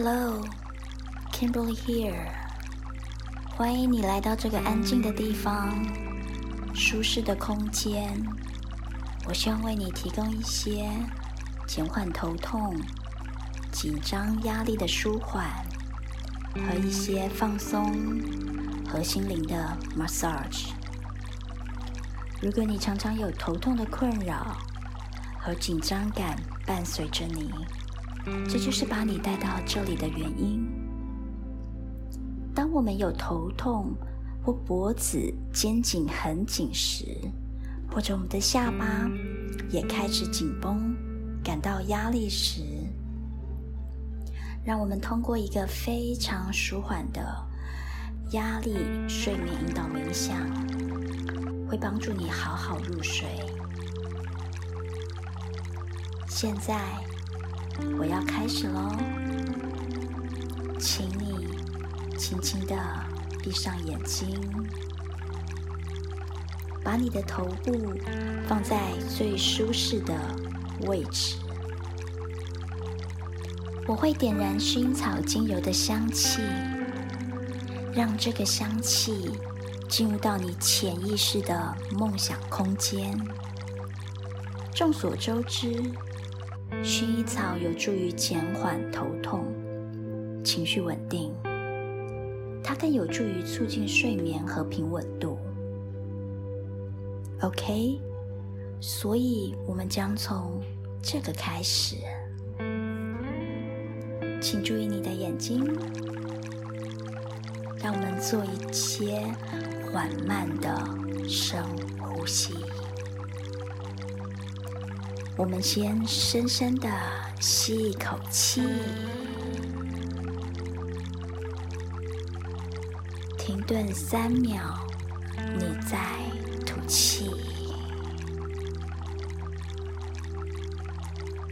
Hello，Kimberly here。欢迎你来到这个安静的地方，舒适的空间。我希望为你提供一些减缓头痛、紧张、压力的舒缓，和一些放松和心灵的 massage。如果你常常有头痛的困扰和紧张感伴随着你，这就是把你带到这里的原因。当我们有头痛或脖子、肩颈很紧时，或者我们的下巴也开始紧绷、感到压力时，让我们通过一个非常舒缓的压力睡眠引导冥想，会帮助你好好入睡。现在我要开始喽，请你。轻轻的闭上眼睛，把你的头部放在最舒适的位置。我会点燃薰衣草精油的香气，让这个香气进入到你潜意识的梦想空间。众所周知，薰衣草有助于减缓头痛、情绪稳定。它更有助于促进睡眠和平稳度。OK，所以我们将从这个开始，请注意你的眼睛，让我们做一些缓慢的深呼吸。我们先深深的吸一口气。停顿三秒，你再吐气。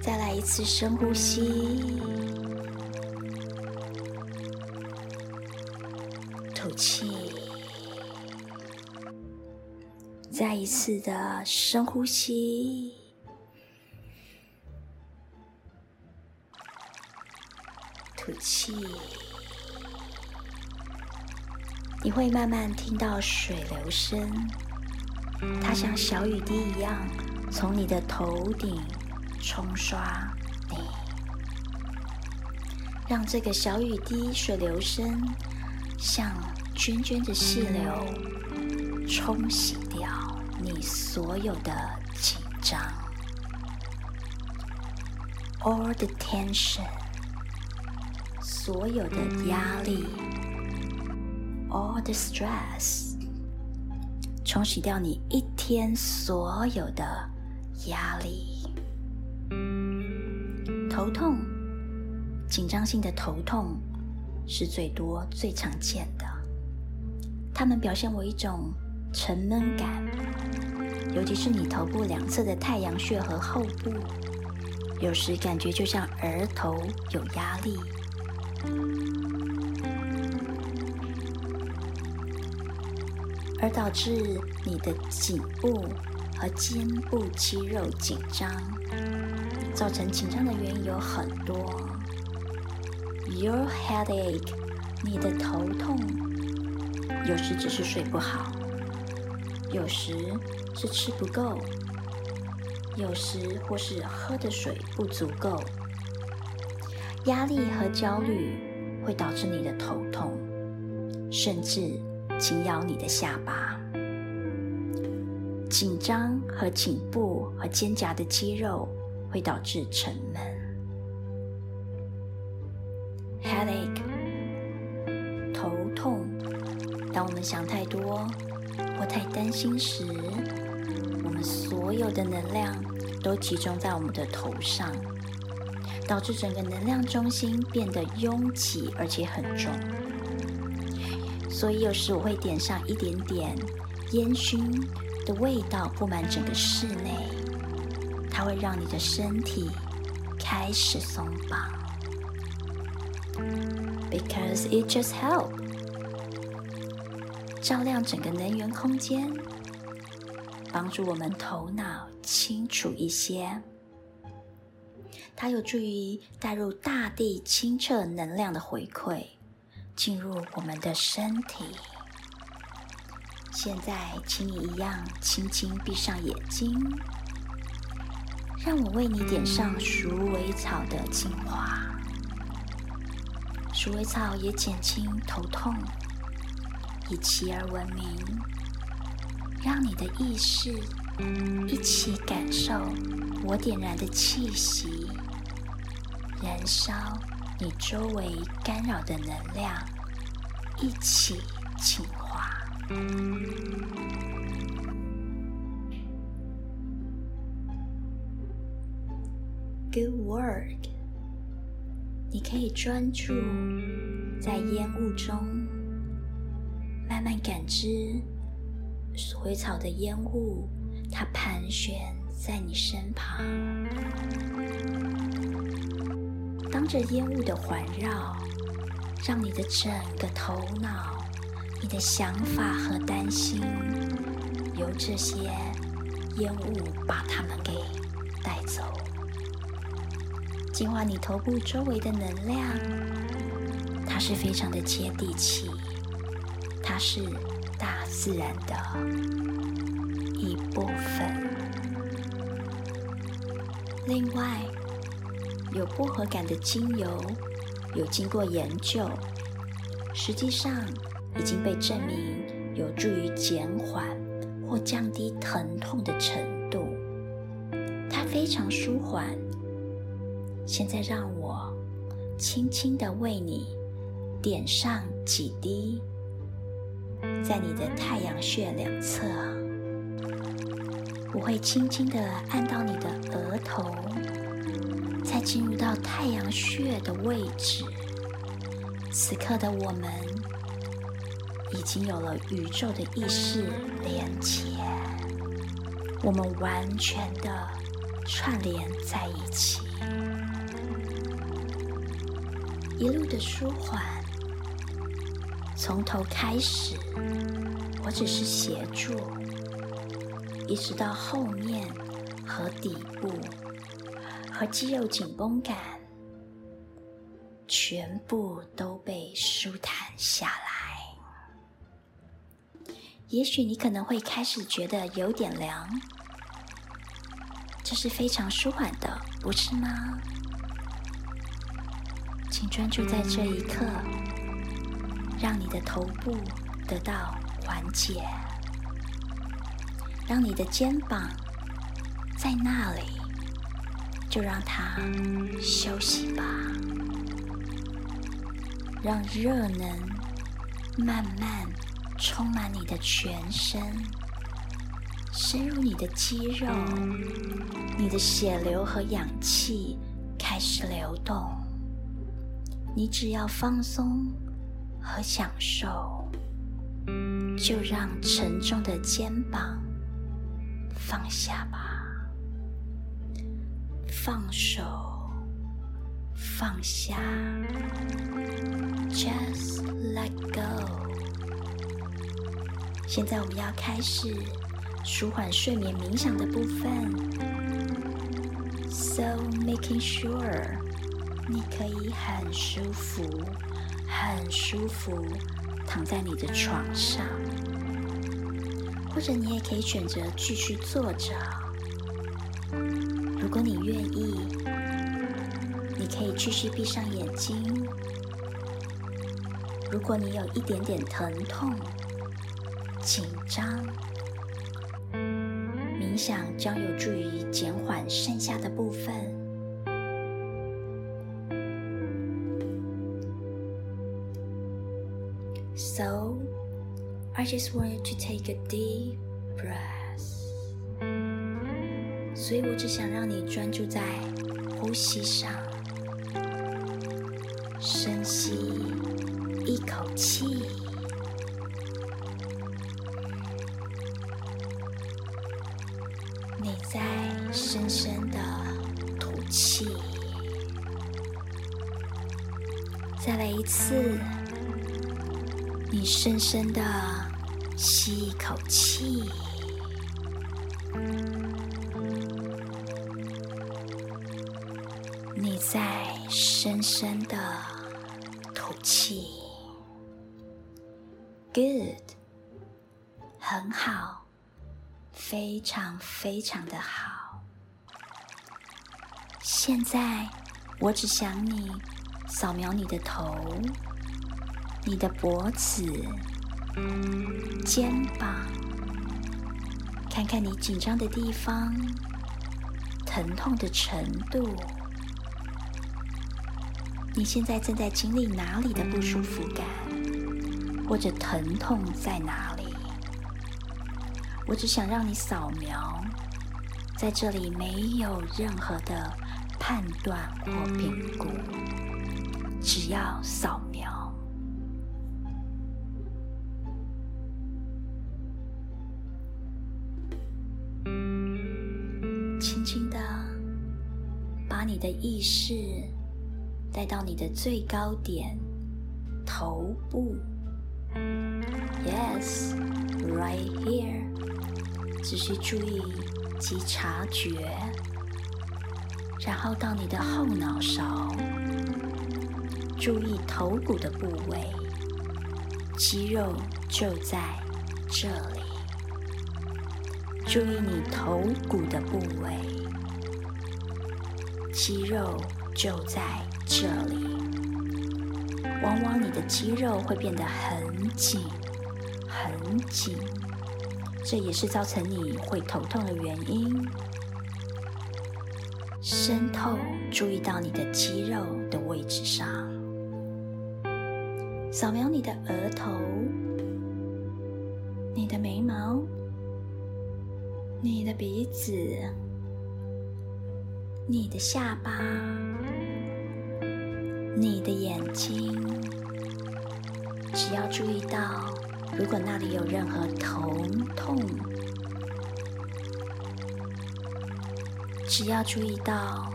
再来一次深呼吸，吐气。再一次的深呼吸，吐气。你会慢慢听到水流声，它像小雨滴一样从你的头顶冲刷你，让这个小雨滴水流声像涓涓的细流，冲洗掉你所有的紧张，all the tension，所有的压力。All the stress，冲洗掉你一天所有的压力。头痛、紧张性的头痛是最多、最常见的。它们表现为一种沉闷感，尤其是你头部两侧的太阳穴和后部，有时感觉就像额头有压力。而导致你的颈部和肩部肌肉紧张，造成紧张的原因有很多。Your headache，你的头痛，有时只是睡不好，有时是吃不够，有时或是喝的水不足够。压力和焦虑会导致你的头痛，甚至。紧咬你的下巴，紧张和颈部和肩胛的肌肉会导致沉闷。Headache，头痛。当我们想太多或太担心时，我们所有的能量都集中在我们的头上，导致整个能量中心变得拥挤而且很重。所以有时我会点上一点点烟熏的味道，布满整个室内，它会让你的身体开始松绑，because it just help，照亮整个能源空间，帮助我们头脑清楚一些。它有助于带入大地清澈能量的回馈，进入我们的身体。现在，请你一样轻轻闭上眼睛，让我为你点上鼠尾草的精华。鼠尾草也减轻头痛，以其而闻名。让你的意识一起感受我点燃的气息，燃烧你周围干扰的能量，一起净化。Good work！你可以专注在烟雾中，慢慢感知鼠尾草的烟雾，它盘旋在你身旁。当着烟雾的环绕，让你的整个头脑。你的想法和担心，由这些烟雾把它们给带走，净化你头部周围的能量。它是非常的接地气，它是大自然的一部分。另外，有薄荷感的精油有经过研究，实际上。已经被证明有助于减缓或降低疼痛的程度，它非常舒缓。现在让我轻轻的为你点上几滴，在你的太阳穴两侧，我会轻轻的按到你的额头，再进入到太阳穴的位置。此刻的我们。已经有了宇宙的意识连接，我们完全的串联在一起，一路的舒缓。从头开始，我只是协助，一直到后面和底部和肌肉紧绷感，全部都被舒坦下来。也许你可能会开始觉得有点凉，这是非常舒缓的，不是吗？请专注在这一刻，让你的头部得到缓解，让你的肩膀在那里，就让它休息吧，让热能慢慢。充满你的全身，深入你的肌肉，你的血流和氧气开始流动。你只要放松和享受，就让沉重的肩膀放下吧，放手，放下，just let go。现在我们要开始舒缓睡眠冥想的部分，so making sure 你可以很舒服、很舒服躺在你的床上，或者你也可以选择继续坐着。如果你愿意，你可以继续闭上眼睛。如果你有一点点疼痛，紧张，冥想将有助于减缓剩下的部分。So, I just wanted to take a deep breath. 所以我只想让你专注在呼吸上，深吸一口气。你再深深的吐气，再来一次。你深深的吸一口气，再深深的吐气，Good，很好，非常非常的好。现在我只想你扫描你的头、你的脖子、肩膀，看看你紧张的地方。疼痛的程度，你现在正在经历哪里的不舒服感，或者疼痛在哪里？我只想让你扫描，在这里没有任何的判断或评估，只要扫描。轻的把你的意识带到你的最高点——头部。Yes，right here。只需注意及察觉，然后到你的后脑勺，注意头骨的部位，肌肉就在这里。注意你头骨的部位，肌肉就在这里。往往你的肌肉会变得很紧、很紧，这也是造成你会头痛的原因。深透，注意到你的肌肉的位置上，扫描你的额头、你的眉毛。你的鼻子，你的下巴，你的眼睛，只要注意到，如果那里有任何疼痛，只要注意到，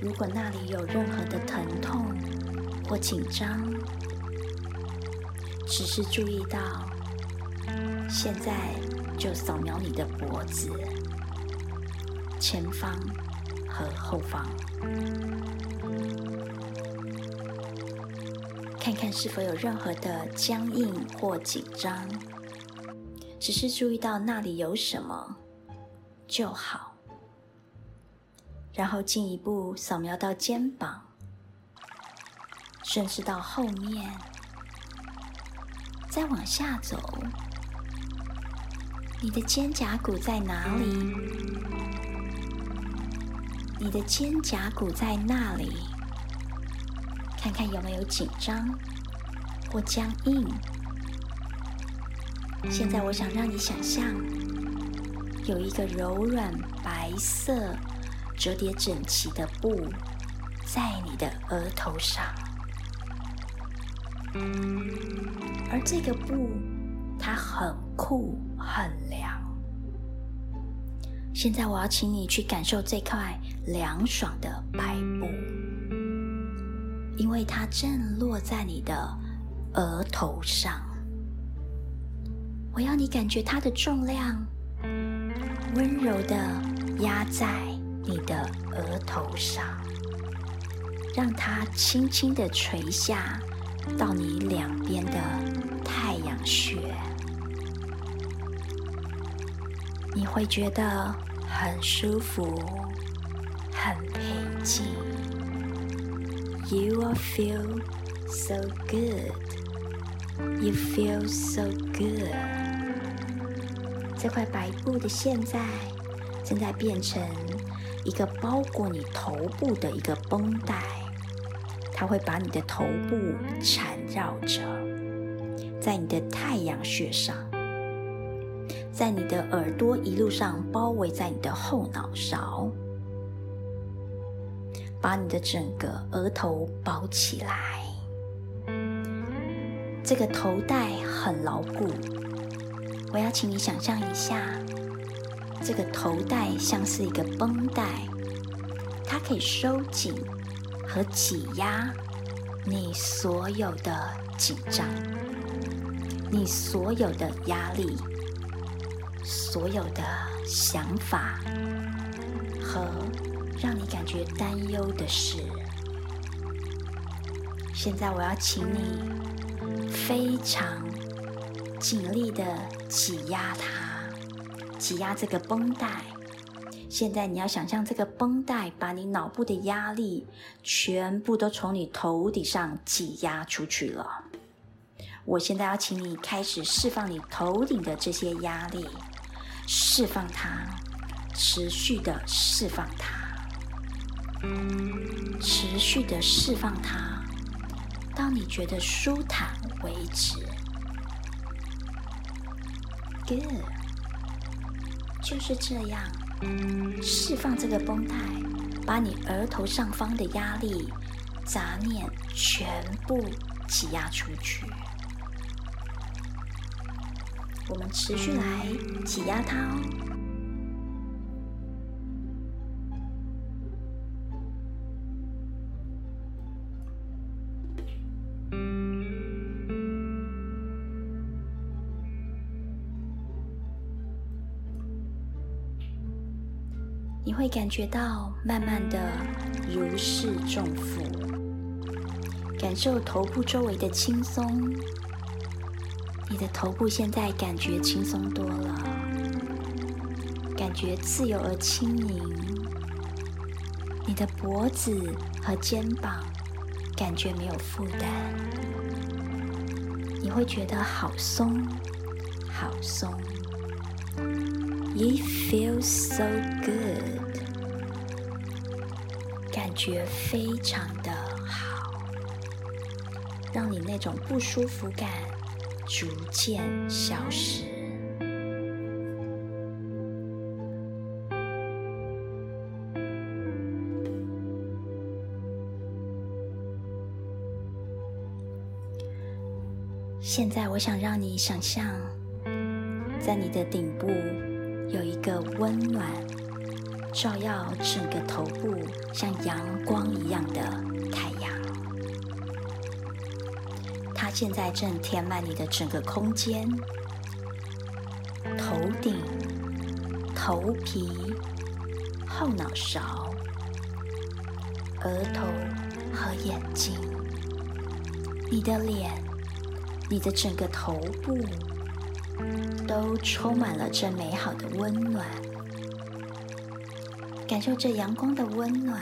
如果那里有任何的疼痛或紧张，只是注意到，现在。就扫描你的脖子、前方和后方，看看是否有任何的僵硬或紧张。只是注意到那里有什么就好。然后进一步扫描到肩膀，甚至到后面，再往下走。你的肩胛骨在哪里？你的肩胛骨在那里？看看有没有紧张或僵硬。现在我想让你想象，有一个柔软白色、折叠整齐的布在你的额头上，而这个布它很酷。很凉。现在我要请你去感受这块凉爽的白布，因为它正落在你的额头上。我要你感觉它的重量，温柔的压在你的额头上，让它轻轻的垂下到你两边的太阳穴。你会觉得很舒服，很平静。You will feel so good. You feel so good. 这块白布的现在正在变成一个包裹你头部的一个绷带，它会把你的头部缠绕着，在你的太阳穴上。在你的耳朵一路上包围在你的后脑勺，把你的整个额头包起来。这个头带很牢固，我要请你想象一下，这个头带像是一个绷带，它可以收紧和挤压你所有的紧张，你所有的压力。所有的想法和让你感觉担忧的事。现在我要请你非常尽力的挤压它，挤压这个绷带。现在你要想象这个绷带把你脑部的压力全部都从你头顶上挤压出去了。我现在要请你开始释放你头顶的这些压力，释放它，持续的释放它，持续的释放它，到你觉得舒坦为止。Good，就是这样。释放这个绷带，把你额头上方的压力、杂念全部挤压出去。我们持续来挤压它哦。会感觉到慢慢的如释重负，感受头部周围的轻松。你的头部现在感觉轻松多了，感觉自由而轻盈。你的脖子和肩膀感觉没有负担，你会觉得好松，好松。It feels so good，感觉非常的好，让你那种不舒服感逐渐消失。现在，我想让你想象，在你的顶部。有一个温暖照耀整个头部，像阳光一样的太阳，它现在正填满你的整个空间，头顶、头皮、后脑勺、额头和眼睛，你的脸，你的整个头部。都充满了这美好的温暖，感受这阳光的温暖，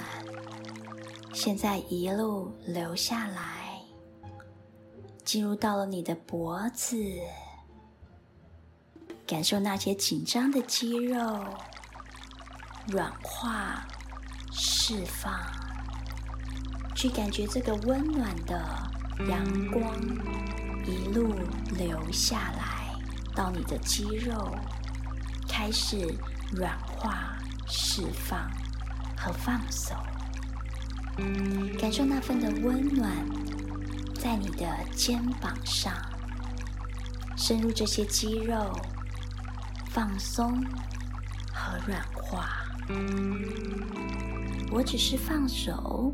现在一路流下来，进入到了你的脖子，感受那些紧张的肌肉软化、释放，去感觉这个温暖的阳光一路流下来。到你的肌肉开始软化、释放和放手，感受那份的温暖在你的肩膀上，深入这些肌肉，放松和软化。我只是放手，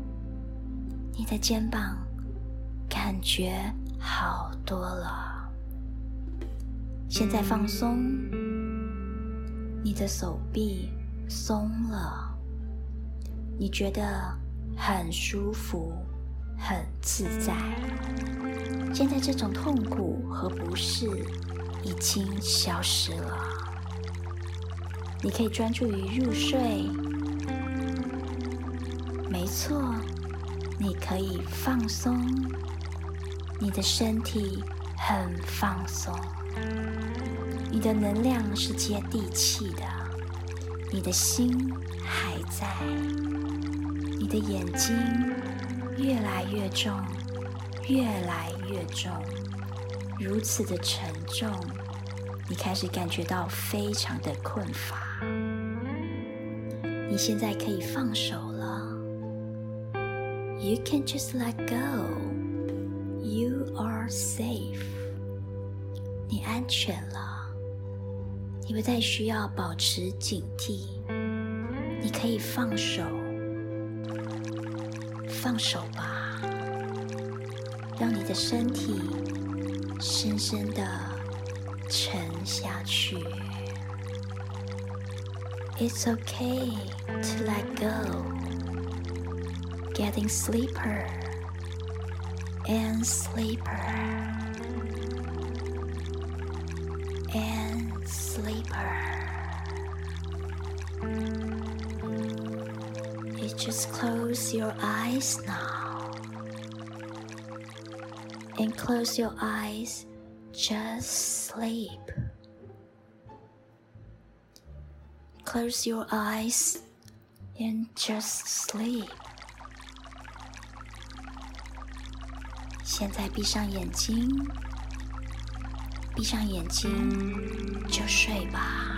你的肩膀感觉好多了。现在放松，你的手臂松了，你觉得很舒服、很自在。现在这种痛苦和不适已经消失了，你可以专注于入睡。没错，你可以放松，你的身体很放松。你的能量是接地气的，你的心还在，你的眼睛越来越重，越来越重，如此的沉重，你开始感觉到非常的困乏。你现在可以放手了，You can just let go. You are safe. 你安全了。你不再需要保持警惕，你可以放手，放手吧，让你的身体深深的沉下去。It's okay to let go, getting sleeper. and sleeper and sleeper. You just close your eyes now and close your eyes, just sleep. Close your eyes and just sleep. 现在闭上眼睛， 闭上眼睛就睡吧。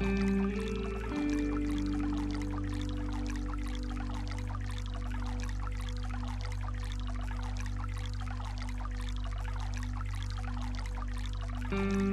Thank mm -hmm. you.